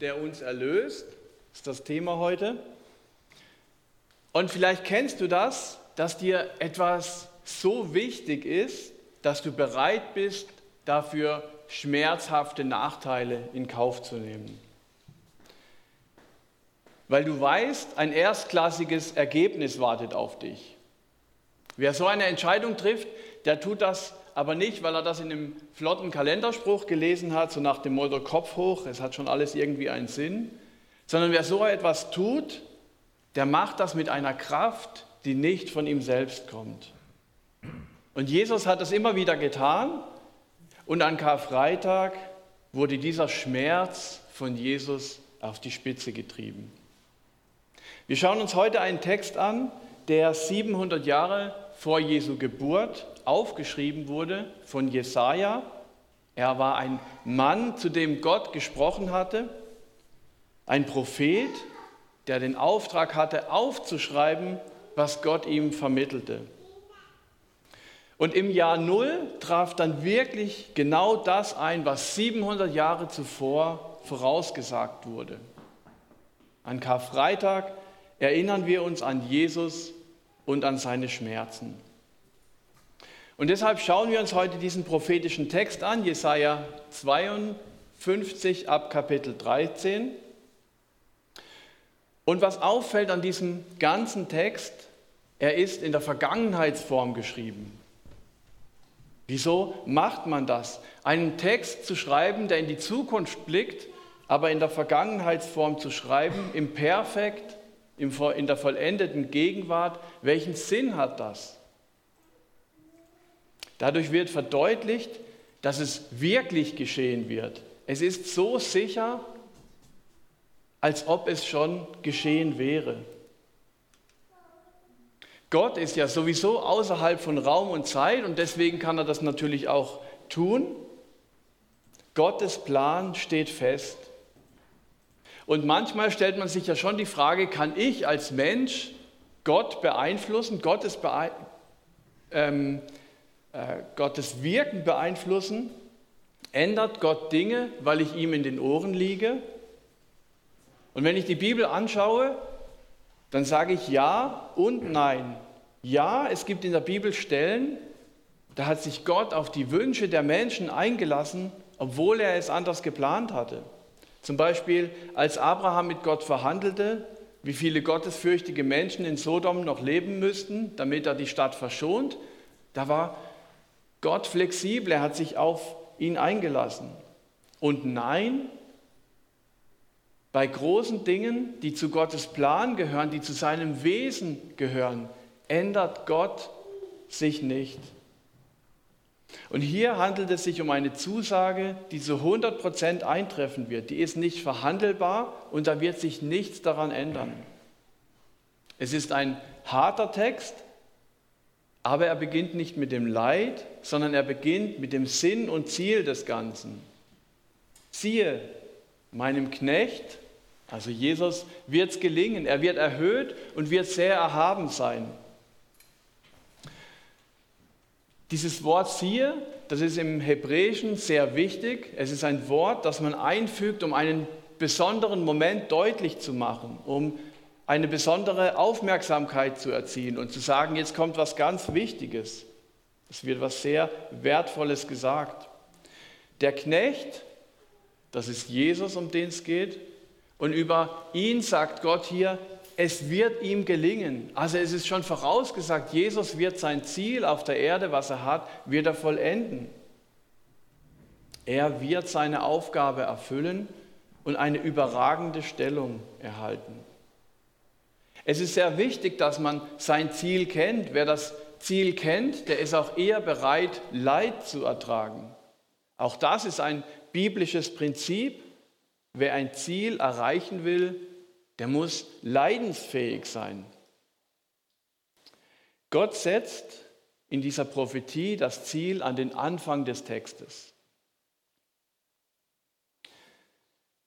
der uns erlöst, ist das Thema heute. Und vielleicht kennst du das, dass dir etwas so wichtig ist, dass du bereit bist, dafür schmerzhafte Nachteile in Kauf zu nehmen. Weil du weißt, ein erstklassiges Ergebnis wartet auf dich. Wer so eine Entscheidung trifft, der tut das aber nicht, weil er das in einem flotten Kalenderspruch gelesen hat, so nach dem Motto Kopf hoch, es hat schon alles irgendwie einen Sinn, sondern wer so etwas tut, der macht das mit einer Kraft, die nicht von ihm selbst kommt. Und Jesus hat das immer wieder getan und an Karfreitag wurde dieser Schmerz von Jesus auf die Spitze getrieben. Wir schauen uns heute einen Text an, der 700 Jahre vor Jesu Geburt aufgeschrieben wurde von Jesaja. Er war ein Mann, zu dem Gott gesprochen hatte, ein Prophet, der den Auftrag hatte, aufzuschreiben, was Gott ihm vermittelte. Und im Jahr Null traf dann wirklich genau das ein, was 700 Jahre zuvor vorausgesagt wurde. An Karfreitag erinnern wir uns an Jesus und an seine Schmerzen. Und deshalb schauen wir uns heute diesen prophetischen Text an, Jesaja 52 ab Kapitel 13. Und was auffällt an diesem ganzen Text, er ist in der Vergangenheitsform geschrieben. Wieso macht man das? Einen Text zu schreiben, der in die Zukunft blickt, aber in der Vergangenheitsform zu schreiben, im Perfekt, in der vollendeten Gegenwart, welchen Sinn hat das? Dadurch wird verdeutlicht, dass es wirklich geschehen wird. Es ist so sicher, als ob es schon geschehen wäre. Gott ist ja sowieso außerhalb von Raum und Zeit und deswegen kann er das natürlich auch tun. Gottes Plan steht fest. Und manchmal stellt man sich ja schon die Frage, kann ich als Mensch Gott beeinflussen, Gottes, Bee ähm, äh, Gottes Wirken beeinflussen? Ändert Gott Dinge, weil ich ihm in den Ohren liege? Und wenn ich die Bibel anschaue, dann sage ich ja und nein. Ja, es gibt in der Bibel Stellen, da hat sich Gott auf die Wünsche der Menschen eingelassen, obwohl er es anders geplant hatte. Zum Beispiel, als Abraham mit Gott verhandelte, wie viele gottesfürchtige Menschen in Sodom noch leben müssten, damit er die Stadt verschont, da war Gott flexibel, er hat sich auf ihn eingelassen. Und nein, bei großen Dingen, die zu Gottes Plan gehören, die zu seinem Wesen gehören, ändert Gott sich nicht. Und hier handelt es sich um eine Zusage, die zu 100% eintreffen wird. Die ist nicht verhandelbar und da wird sich nichts daran ändern. Es ist ein harter Text, aber er beginnt nicht mit dem Leid, sondern er beginnt mit dem Sinn und Ziel des Ganzen. Siehe, meinem Knecht, also Jesus, wird es gelingen. Er wird erhöht und wird sehr erhaben sein. Dieses Wort siehe, das ist im Hebräischen sehr wichtig. Es ist ein Wort, das man einfügt, um einen besonderen Moment deutlich zu machen, um eine besondere Aufmerksamkeit zu erzielen und zu sagen, jetzt kommt was ganz Wichtiges. Es wird was sehr Wertvolles gesagt. Der Knecht, das ist Jesus, um den es geht, und über ihn sagt Gott hier, es wird ihm gelingen. Also es ist schon vorausgesagt, Jesus wird sein Ziel auf der Erde, was er hat, wird er vollenden. Er wird seine Aufgabe erfüllen und eine überragende Stellung erhalten. Es ist sehr wichtig, dass man sein Ziel kennt. Wer das Ziel kennt, der ist auch eher bereit, Leid zu ertragen. Auch das ist ein biblisches Prinzip. Wer ein Ziel erreichen will, der muss leidensfähig sein. Gott setzt in dieser Prophetie das Ziel an den Anfang des Textes.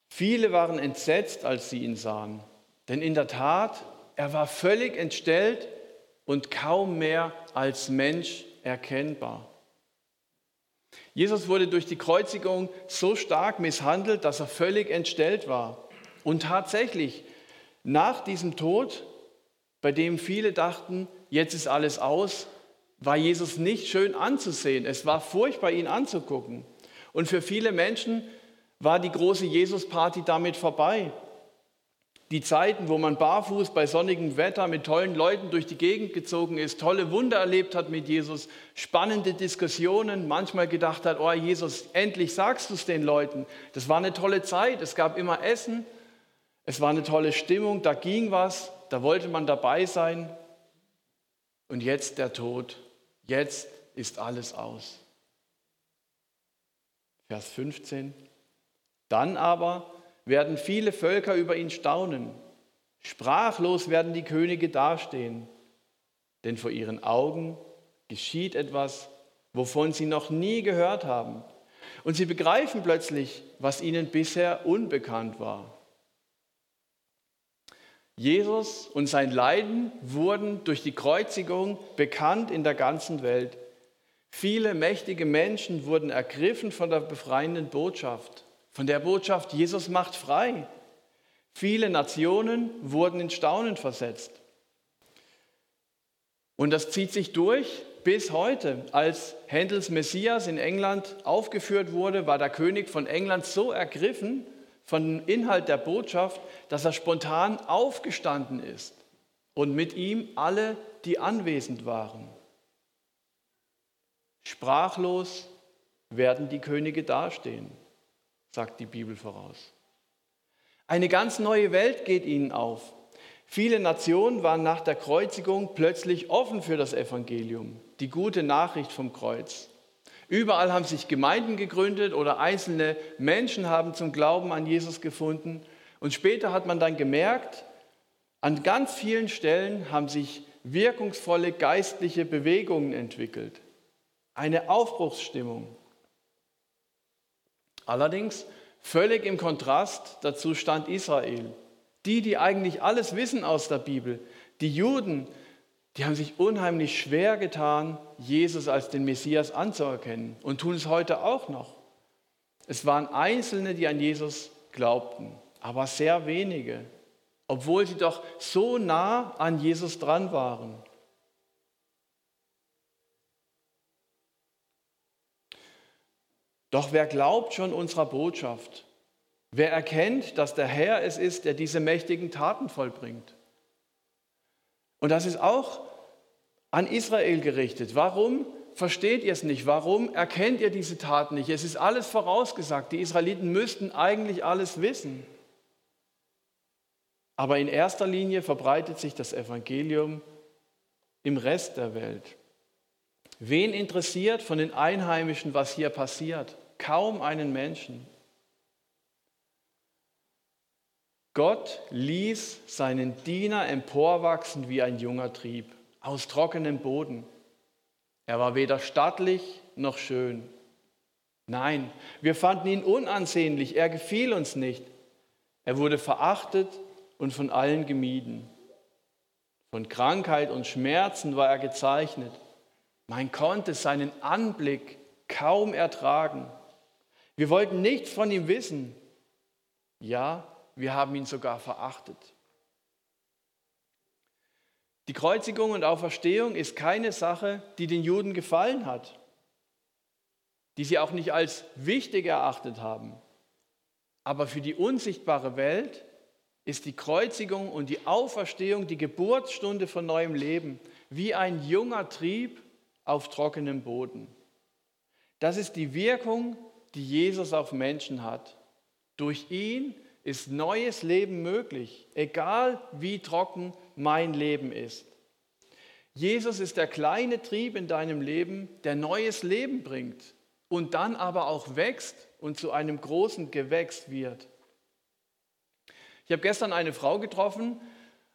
Viele waren entsetzt, als sie ihn sahen, denn in der Tat, er war völlig entstellt und kaum mehr als Mensch erkennbar. Jesus wurde durch die Kreuzigung so stark misshandelt, dass er völlig entstellt war. Und tatsächlich, nach diesem Tod, bei dem viele dachten, jetzt ist alles aus, war Jesus nicht schön anzusehen. Es war furchtbar, ihn anzugucken. Und für viele Menschen war die große Jesus-Party damit vorbei. Die Zeiten, wo man barfuß bei sonnigem Wetter mit tollen Leuten durch die Gegend gezogen ist, tolle Wunder erlebt hat mit Jesus, spannende Diskussionen, manchmal gedacht hat, oh Jesus, endlich sagst du es den Leuten. Das war eine tolle Zeit, es gab immer Essen, es war eine tolle Stimmung, da ging was, da wollte man dabei sein. Und jetzt der Tod, jetzt ist alles aus. Vers 15. Dann aber werden viele Völker über ihn staunen. Sprachlos werden die Könige dastehen, denn vor ihren Augen geschieht etwas, wovon sie noch nie gehört haben. Und sie begreifen plötzlich, was ihnen bisher unbekannt war. Jesus und sein Leiden wurden durch die Kreuzigung bekannt in der ganzen Welt. Viele mächtige Menschen wurden ergriffen von der befreienden Botschaft, von der Botschaft, Jesus macht frei. Viele Nationen wurden in Staunen versetzt. Und das zieht sich durch bis heute. Als Händels Messias in England aufgeführt wurde, war der König von England so ergriffen, von dem Inhalt der Botschaft, dass er spontan aufgestanden ist und mit ihm alle, die anwesend waren. Sprachlos werden die Könige dastehen, sagt die Bibel voraus. Eine ganz neue Welt geht ihnen auf. Viele Nationen waren nach der Kreuzigung plötzlich offen für das Evangelium, die gute Nachricht vom Kreuz. Überall haben sich Gemeinden gegründet oder einzelne Menschen haben zum Glauben an Jesus gefunden. Und später hat man dann gemerkt, an ganz vielen Stellen haben sich wirkungsvolle geistliche Bewegungen entwickelt. Eine Aufbruchsstimmung. Allerdings völlig im Kontrast dazu stand Israel. Die, die eigentlich alles wissen aus der Bibel, die Juden, die haben sich unheimlich schwer getan, Jesus als den Messias anzuerkennen und tun es heute auch noch. Es waren Einzelne, die an Jesus glaubten, aber sehr wenige, obwohl sie doch so nah an Jesus dran waren. Doch wer glaubt schon unserer Botschaft? Wer erkennt, dass der Herr es ist, der diese mächtigen Taten vollbringt? Und das ist auch an Israel gerichtet. Warum versteht ihr es nicht? Warum erkennt ihr diese Taten nicht? Es ist alles vorausgesagt. Die Israeliten müssten eigentlich alles wissen. Aber in erster Linie verbreitet sich das Evangelium im Rest der Welt. Wen interessiert von den Einheimischen, was hier passiert? Kaum einen Menschen. Gott ließ seinen Diener emporwachsen wie ein junger Trieb aus trockenem Boden. Er war weder stattlich noch schön. Nein, wir fanden ihn unansehnlich, er gefiel uns nicht. Er wurde verachtet und von allen gemieden. Von Krankheit und Schmerzen war er gezeichnet. Man konnte seinen Anblick kaum ertragen. Wir wollten nichts von ihm wissen. Ja, wir haben ihn sogar verachtet. Die Kreuzigung und Auferstehung ist keine Sache, die den Juden gefallen hat, die sie auch nicht als wichtig erachtet haben. Aber für die unsichtbare Welt ist die Kreuzigung und die Auferstehung die Geburtsstunde von neuem Leben, wie ein junger Trieb auf trockenem Boden. Das ist die Wirkung, die Jesus auf Menschen hat. Durch ihn ist neues Leben möglich, egal wie trocken mein Leben ist. Jesus ist der kleine Trieb in deinem Leben, der neues Leben bringt und dann aber auch wächst und zu einem großen Gewächs wird. Ich habe gestern eine Frau getroffen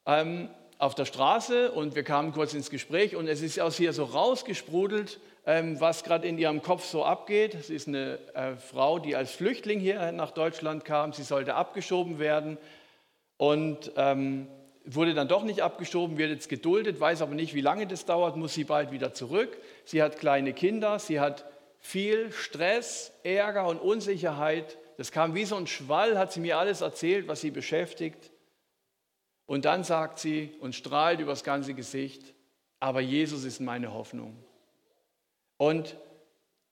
ähm, auf der Straße und wir kamen kurz ins Gespräch und es ist aus ihr so rausgesprudelt, ähm, was gerade in ihrem Kopf so abgeht. Sie ist eine äh, Frau, die als Flüchtling hier nach Deutschland kam. Sie sollte abgeschoben werden und ähm, wurde dann doch nicht abgeschoben, wird jetzt geduldet, weiß aber nicht, wie lange das dauert, muss sie bald wieder zurück. Sie hat kleine Kinder, sie hat viel Stress, Ärger und Unsicherheit. Das kam wie so ein Schwall, hat sie mir alles erzählt, was sie beschäftigt. Und dann sagt sie und strahlt übers ganze Gesicht, aber Jesus ist meine Hoffnung. Und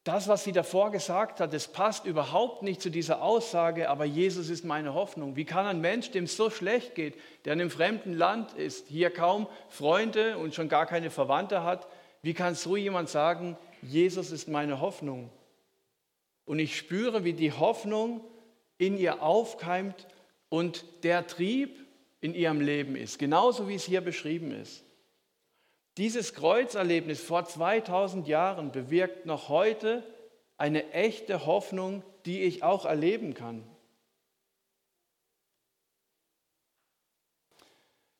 das, was sie davor gesagt hat, das passt überhaupt nicht zu dieser Aussage, aber Jesus ist meine Hoffnung. Wie kann ein Mensch, dem es so schlecht geht, der in einem fremden Land ist, hier kaum Freunde und schon gar keine Verwandte hat, wie kann so jemand sagen, Jesus ist meine Hoffnung? Und ich spüre, wie die Hoffnung in ihr aufkeimt und der Trieb in ihrem Leben ist, genauso wie es hier beschrieben ist. Dieses Kreuzerlebnis vor 2000 Jahren bewirkt noch heute eine echte Hoffnung, die ich auch erleben kann.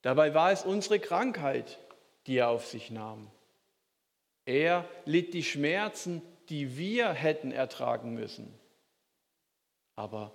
Dabei war es unsere Krankheit, die er auf sich nahm. Er litt die Schmerzen, die wir hätten ertragen müssen. Aber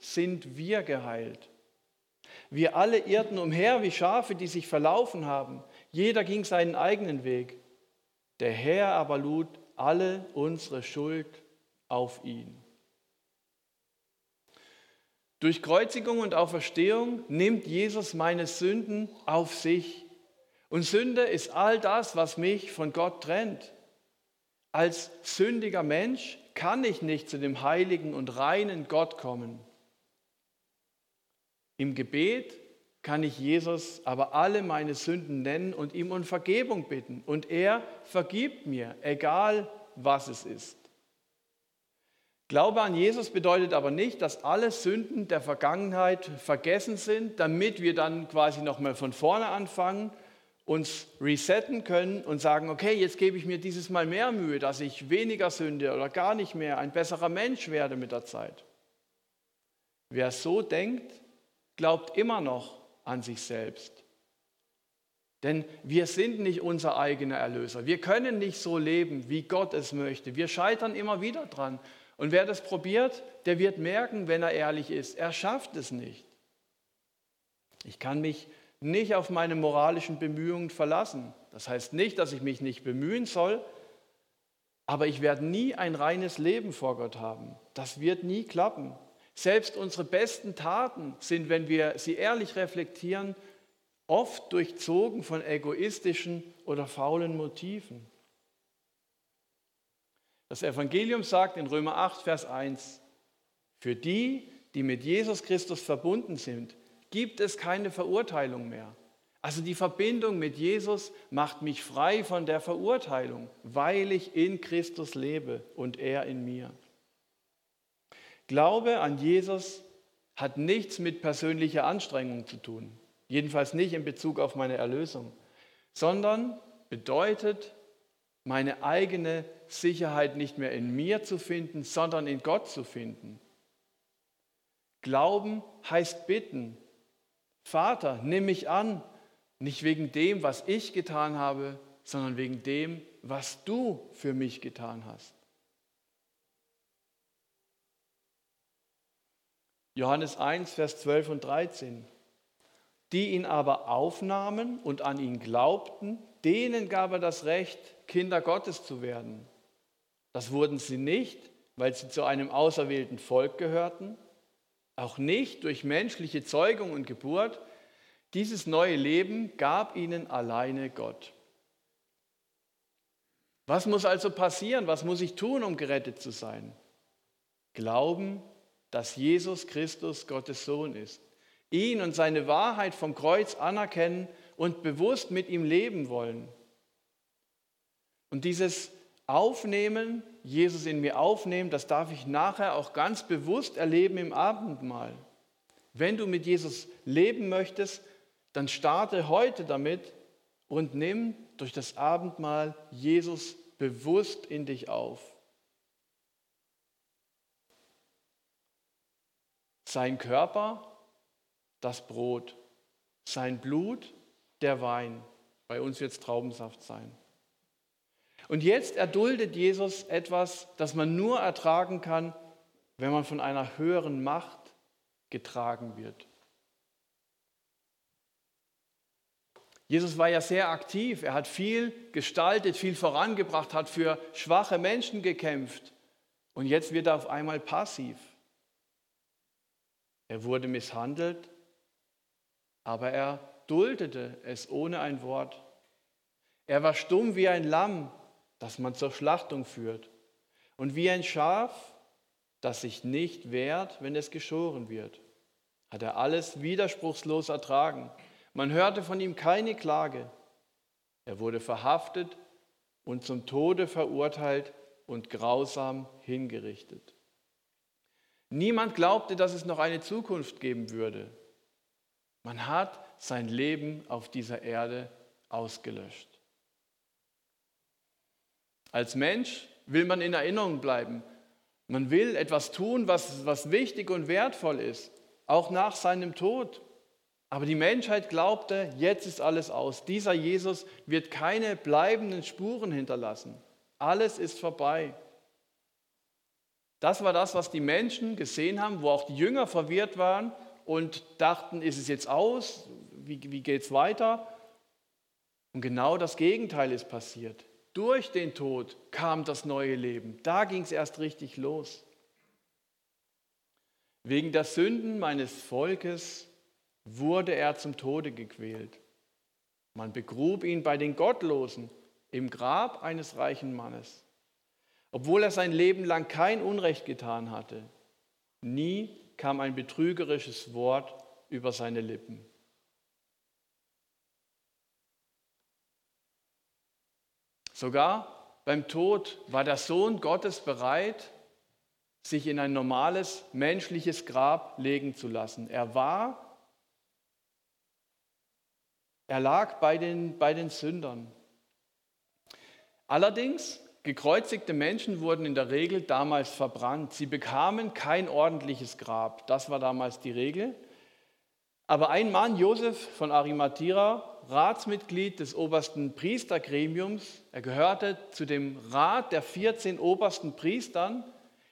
sind wir geheilt. Wir alle irrten umher wie Schafe, die sich verlaufen haben. Jeder ging seinen eigenen Weg. Der Herr aber lud alle unsere Schuld auf ihn. Durch Kreuzigung und Auferstehung nimmt Jesus meine Sünden auf sich. Und Sünde ist all das, was mich von Gott trennt. Als sündiger Mensch kann ich nicht zu dem heiligen und reinen Gott kommen. Im Gebet kann ich Jesus aber alle meine Sünden nennen und ihm um Vergebung bitten. Und er vergibt mir, egal was es ist. Glaube an Jesus bedeutet aber nicht, dass alle Sünden der Vergangenheit vergessen sind, damit wir dann quasi nochmal von vorne anfangen, uns resetten können und sagen, okay, jetzt gebe ich mir dieses Mal mehr Mühe, dass ich weniger sünde oder gar nicht mehr ein besserer Mensch werde mit der Zeit. Wer so denkt, glaubt immer noch, an sich selbst. Denn wir sind nicht unser eigener Erlöser. Wir können nicht so leben, wie Gott es möchte. Wir scheitern immer wieder dran. Und wer das probiert, der wird merken, wenn er ehrlich ist, er schafft es nicht. Ich kann mich nicht auf meine moralischen Bemühungen verlassen. Das heißt nicht, dass ich mich nicht bemühen soll, aber ich werde nie ein reines Leben vor Gott haben. Das wird nie klappen. Selbst unsere besten Taten sind, wenn wir sie ehrlich reflektieren, oft durchzogen von egoistischen oder faulen Motiven. Das Evangelium sagt in Römer 8, Vers 1, für die, die mit Jesus Christus verbunden sind, gibt es keine Verurteilung mehr. Also die Verbindung mit Jesus macht mich frei von der Verurteilung, weil ich in Christus lebe und er in mir. Glaube an Jesus hat nichts mit persönlicher Anstrengung zu tun, jedenfalls nicht in Bezug auf meine Erlösung, sondern bedeutet, meine eigene Sicherheit nicht mehr in mir zu finden, sondern in Gott zu finden. Glauben heißt bitten. Vater, nimm mich an, nicht wegen dem, was ich getan habe, sondern wegen dem, was du für mich getan hast. Johannes 1, Vers 12 und 13. Die ihn aber aufnahmen und an ihn glaubten, denen gab er das Recht, Kinder Gottes zu werden. Das wurden sie nicht, weil sie zu einem auserwählten Volk gehörten, auch nicht durch menschliche Zeugung und Geburt. Dieses neue Leben gab ihnen alleine Gott. Was muss also passieren? Was muss ich tun, um gerettet zu sein? Glauben dass Jesus Christus Gottes Sohn ist. Ihn und seine Wahrheit vom Kreuz anerkennen und bewusst mit ihm leben wollen. Und dieses Aufnehmen, Jesus in mir aufnehmen, das darf ich nachher auch ganz bewusst erleben im Abendmahl. Wenn du mit Jesus leben möchtest, dann starte heute damit und nimm durch das Abendmahl Jesus bewusst in dich auf. Sein Körper, das Brot. Sein Blut, der Wein. Bei uns wird es Traubensaft sein. Und jetzt erduldet Jesus etwas, das man nur ertragen kann, wenn man von einer höheren Macht getragen wird. Jesus war ja sehr aktiv, er hat viel gestaltet, viel vorangebracht, hat für schwache Menschen gekämpft und jetzt wird er auf einmal passiv. Er wurde misshandelt, aber er duldete es ohne ein Wort. Er war stumm wie ein Lamm, das man zur Schlachtung führt, und wie ein Schaf, das sich nicht wehrt, wenn es geschoren wird. Hat er alles widerspruchslos ertragen. Man hörte von ihm keine Klage. Er wurde verhaftet und zum Tode verurteilt und grausam hingerichtet. Niemand glaubte, dass es noch eine Zukunft geben würde. Man hat sein Leben auf dieser Erde ausgelöscht. Als Mensch will man in Erinnerung bleiben. Man will etwas tun, was, was wichtig und wertvoll ist, auch nach seinem Tod. Aber die Menschheit glaubte, jetzt ist alles aus. Dieser Jesus wird keine bleibenden Spuren hinterlassen. Alles ist vorbei. Das war das, was die Menschen gesehen haben, wo auch die Jünger verwirrt waren und dachten, ist es jetzt aus? Wie, wie geht es weiter? Und genau das Gegenteil ist passiert. Durch den Tod kam das neue Leben. Da ging es erst richtig los. Wegen der Sünden meines Volkes wurde er zum Tode gequält. Man begrub ihn bei den Gottlosen im Grab eines reichen Mannes obwohl er sein Leben lang kein Unrecht getan hatte. Nie kam ein betrügerisches Wort über seine Lippen. Sogar beim Tod war der Sohn Gottes bereit, sich in ein normales menschliches Grab legen zu lassen. Er war, er lag bei den, bei den Sündern. Allerdings Gekreuzigte Menschen wurden in der Regel damals verbrannt. Sie bekamen kein ordentliches Grab. Das war damals die Regel. Aber ein Mann, Josef von Arimathea, Ratsmitglied des obersten Priestergremiums, er gehörte zu dem Rat der 14 obersten Priestern,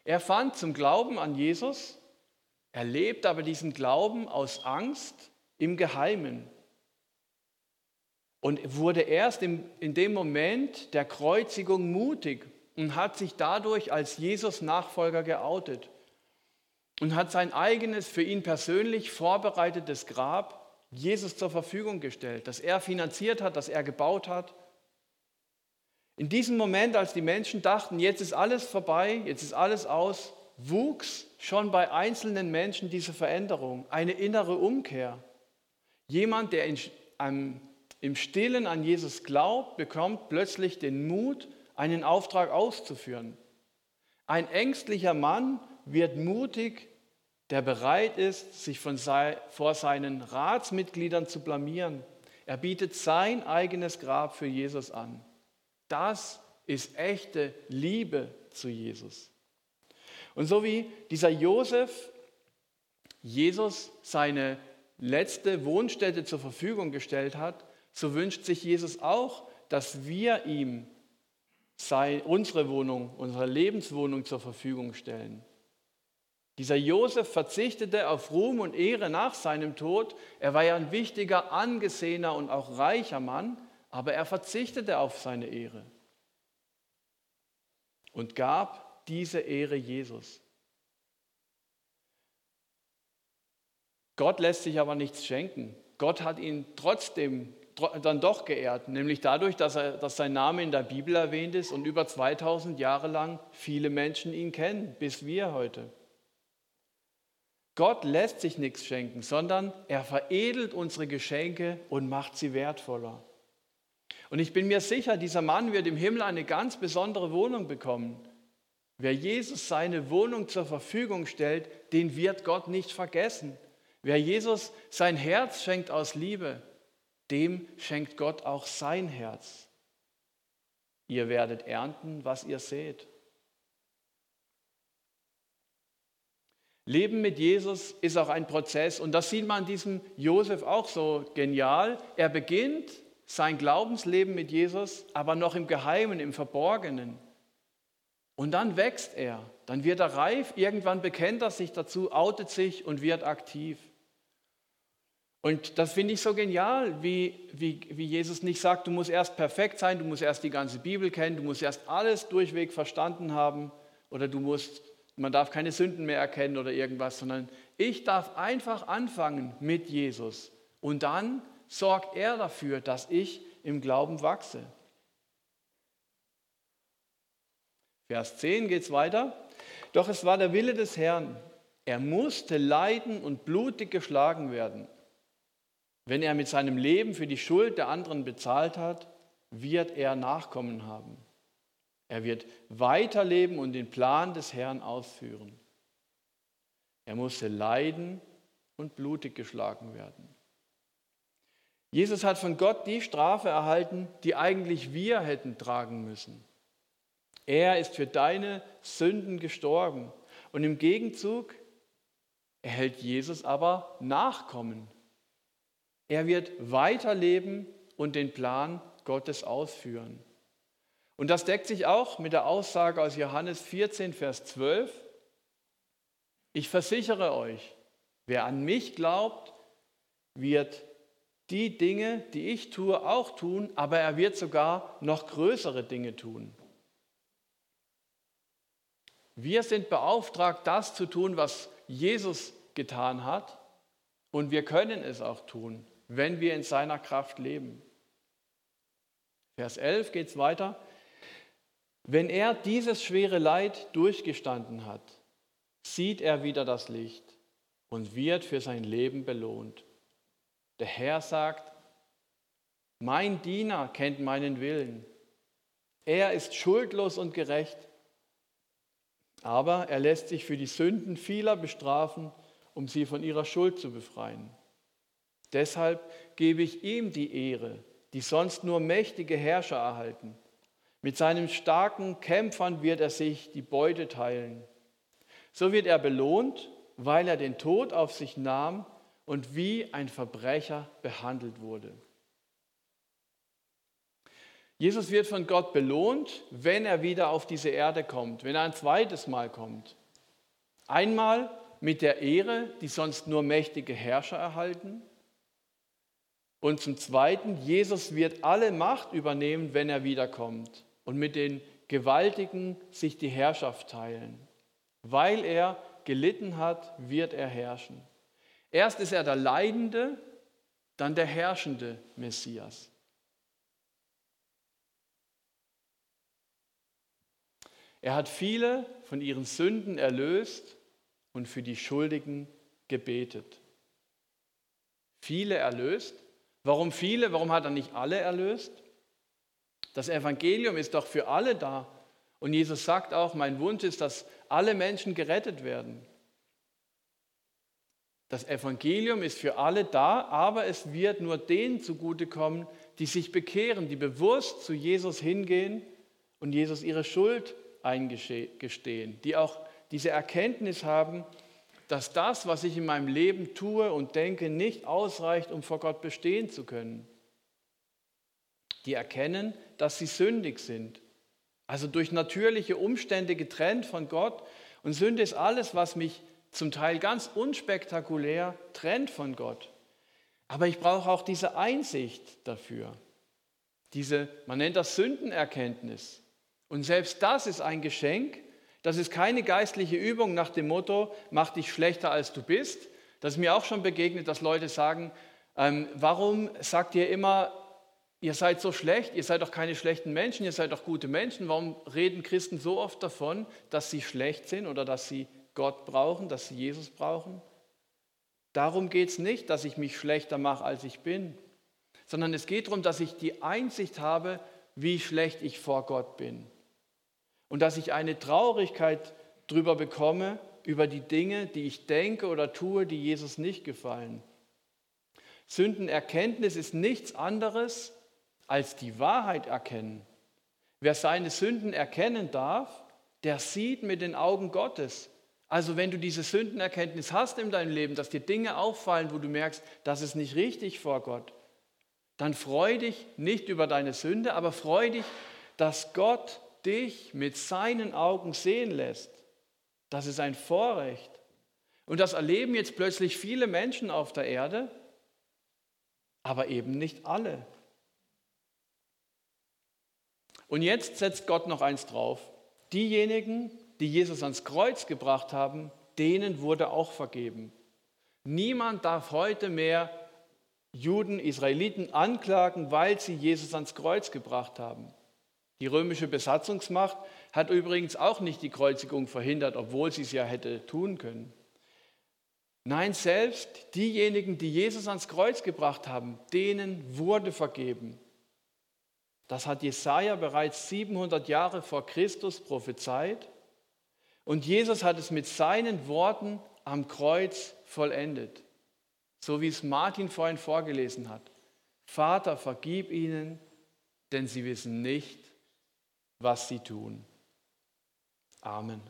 er fand zum Glauben an Jesus, er lebt aber diesen Glauben aus Angst im Geheimen und wurde erst in, in dem Moment der Kreuzigung mutig und hat sich dadurch als Jesus Nachfolger geoutet und hat sein eigenes für ihn persönlich vorbereitetes Grab Jesus zur Verfügung gestellt, das er finanziert hat, das er gebaut hat. In diesem Moment, als die Menschen dachten, jetzt ist alles vorbei, jetzt ist alles aus, wuchs schon bei einzelnen Menschen diese Veränderung, eine innere Umkehr. Jemand, der in einem im Stillen an Jesus glaubt, bekommt plötzlich den Mut, einen Auftrag auszuführen. Ein ängstlicher Mann wird mutig, der bereit ist, sich von vor seinen Ratsmitgliedern zu blamieren. Er bietet sein eigenes Grab für Jesus an. Das ist echte Liebe zu Jesus. Und so wie dieser Josef Jesus seine letzte Wohnstätte zur Verfügung gestellt hat, so wünscht sich Jesus auch, dass wir ihm sei, unsere Wohnung, unsere Lebenswohnung zur Verfügung stellen. Dieser Josef verzichtete auf Ruhm und Ehre nach seinem Tod. Er war ja ein wichtiger, angesehener und auch reicher Mann, aber er verzichtete auf seine Ehre und gab diese Ehre Jesus. Gott lässt sich aber nichts schenken. Gott hat ihn trotzdem dann doch geehrt, nämlich dadurch, dass, er, dass sein Name in der Bibel erwähnt ist und über 2000 Jahre lang viele Menschen ihn kennen, bis wir heute. Gott lässt sich nichts schenken, sondern er veredelt unsere Geschenke und macht sie wertvoller. Und ich bin mir sicher, dieser Mann wird im Himmel eine ganz besondere Wohnung bekommen. Wer Jesus seine Wohnung zur Verfügung stellt, den wird Gott nicht vergessen. Wer Jesus sein Herz schenkt aus Liebe, dem schenkt Gott auch sein Herz. Ihr werdet ernten, was ihr seht. Leben mit Jesus ist auch ein Prozess und das sieht man an diesem Josef auch so genial. Er beginnt sein Glaubensleben mit Jesus, aber noch im Geheimen, im Verborgenen. Und dann wächst er, dann wird er reif, irgendwann bekennt er sich dazu, outet sich und wird aktiv. Und das finde ich so genial, wie, wie, wie Jesus nicht sagt, du musst erst perfekt sein, du musst erst die ganze Bibel kennen, du musst erst alles durchweg verstanden haben oder du musst, man darf keine Sünden mehr erkennen oder irgendwas, sondern ich darf einfach anfangen mit Jesus. Und dann sorgt er dafür, dass ich im Glauben wachse. Vers 10 geht es weiter. Doch es war der Wille des Herrn. Er musste leiden und blutig geschlagen werden. Wenn er mit seinem Leben für die Schuld der anderen bezahlt hat, wird er Nachkommen haben. Er wird weiterleben und den Plan des Herrn ausführen. Er musste leiden und blutig geschlagen werden. Jesus hat von Gott die Strafe erhalten, die eigentlich wir hätten tragen müssen. Er ist für deine Sünden gestorben. Und im Gegenzug erhält Jesus aber Nachkommen. Er wird weiterleben und den Plan Gottes ausführen. Und das deckt sich auch mit der Aussage aus Johannes 14, Vers 12. Ich versichere euch, wer an mich glaubt, wird die Dinge, die ich tue, auch tun, aber er wird sogar noch größere Dinge tun. Wir sind beauftragt, das zu tun, was Jesus getan hat. Und wir können es auch tun, wenn wir in seiner Kraft leben. Vers 11 geht es weiter. Wenn er dieses schwere Leid durchgestanden hat, sieht er wieder das Licht und wird für sein Leben belohnt. Der Herr sagt, mein Diener kennt meinen Willen. Er ist schuldlos und gerecht aber er lässt sich für die Sünden vieler bestrafen, um sie von ihrer Schuld zu befreien. Deshalb gebe ich ihm die Ehre, die sonst nur mächtige Herrscher erhalten. Mit seinen starken Kämpfern wird er sich die Beute teilen. So wird er belohnt, weil er den Tod auf sich nahm und wie ein Verbrecher behandelt wurde. Jesus wird von Gott belohnt, wenn er wieder auf diese Erde kommt, wenn er ein zweites Mal kommt. Einmal mit der Ehre, die sonst nur mächtige Herrscher erhalten. Und zum Zweiten, Jesus wird alle Macht übernehmen, wenn er wiederkommt und mit den Gewaltigen sich die Herrschaft teilen. Weil er gelitten hat, wird er herrschen. Erst ist er der leidende, dann der herrschende Messias. Er hat viele von ihren Sünden erlöst und für die Schuldigen gebetet. Viele erlöst. Warum viele? Warum hat er nicht alle erlöst? Das Evangelium ist doch für alle da. Und Jesus sagt auch, mein Wunsch ist, dass alle Menschen gerettet werden. Das Evangelium ist für alle da, aber es wird nur denen zugutekommen, die sich bekehren, die bewusst zu Jesus hingehen und Jesus ihre Schuld eingestehen, die auch diese Erkenntnis haben, dass das, was ich in meinem Leben tue und denke, nicht ausreicht, um vor Gott bestehen zu können. Die erkennen, dass sie sündig sind, also durch natürliche Umstände getrennt von Gott. Und Sünde ist alles, was mich zum Teil ganz unspektakulär trennt von Gott. Aber ich brauche auch diese Einsicht dafür. Diese, man nennt das Sündenerkenntnis. Und selbst das ist ein Geschenk. Das ist keine geistliche Übung nach dem Motto, mach dich schlechter als du bist. Das ist mir auch schon begegnet, dass Leute sagen, ähm, warum sagt ihr immer, ihr seid so schlecht, ihr seid doch keine schlechten Menschen, ihr seid doch gute Menschen. Warum reden Christen so oft davon, dass sie schlecht sind oder dass sie Gott brauchen, dass sie Jesus brauchen? Darum geht es nicht, dass ich mich schlechter mache, als ich bin, sondern es geht darum, dass ich die Einsicht habe, wie schlecht ich vor Gott bin und dass ich eine Traurigkeit drüber bekomme, über die Dinge, die ich denke oder tue, die Jesus nicht gefallen. Sündenerkenntnis ist nichts anderes als die Wahrheit erkennen. Wer seine Sünden erkennen darf, der sieht mit den Augen Gottes. Also wenn du diese Sündenerkenntnis hast in deinem Leben, dass dir Dinge auffallen, wo du merkst, das ist nicht richtig vor Gott, dann freu dich nicht über deine Sünde, aber freu dich, dass Gott dich mit seinen Augen sehen lässt. Das ist ein Vorrecht. Und das erleben jetzt plötzlich viele Menschen auf der Erde, aber eben nicht alle. Und jetzt setzt Gott noch eins drauf. Diejenigen, die Jesus ans Kreuz gebracht haben, denen wurde auch vergeben. Niemand darf heute mehr Juden, Israeliten anklagen, weil sie Jesus ans Kreuz gebracht haben. Die römische Besatzungsmacht hat übrigens auch nicht die Kreuzigung verhindert, obwohl sie es ja hätte tun können. Nein, selbst diejenigen, die Jesus ans Kreuz gebracht haben, denen wurde vergeben. Das hat Jesaja bereits 700 Jahre vor Christus prophezeit. Und Jesus hat es mit seinen Worten am Kreuz vollendet. So wie es Martin vorhin vorgelesen hat. Vater, vergib ihnen, denn sie wissen nicht, was sie tun. Amen.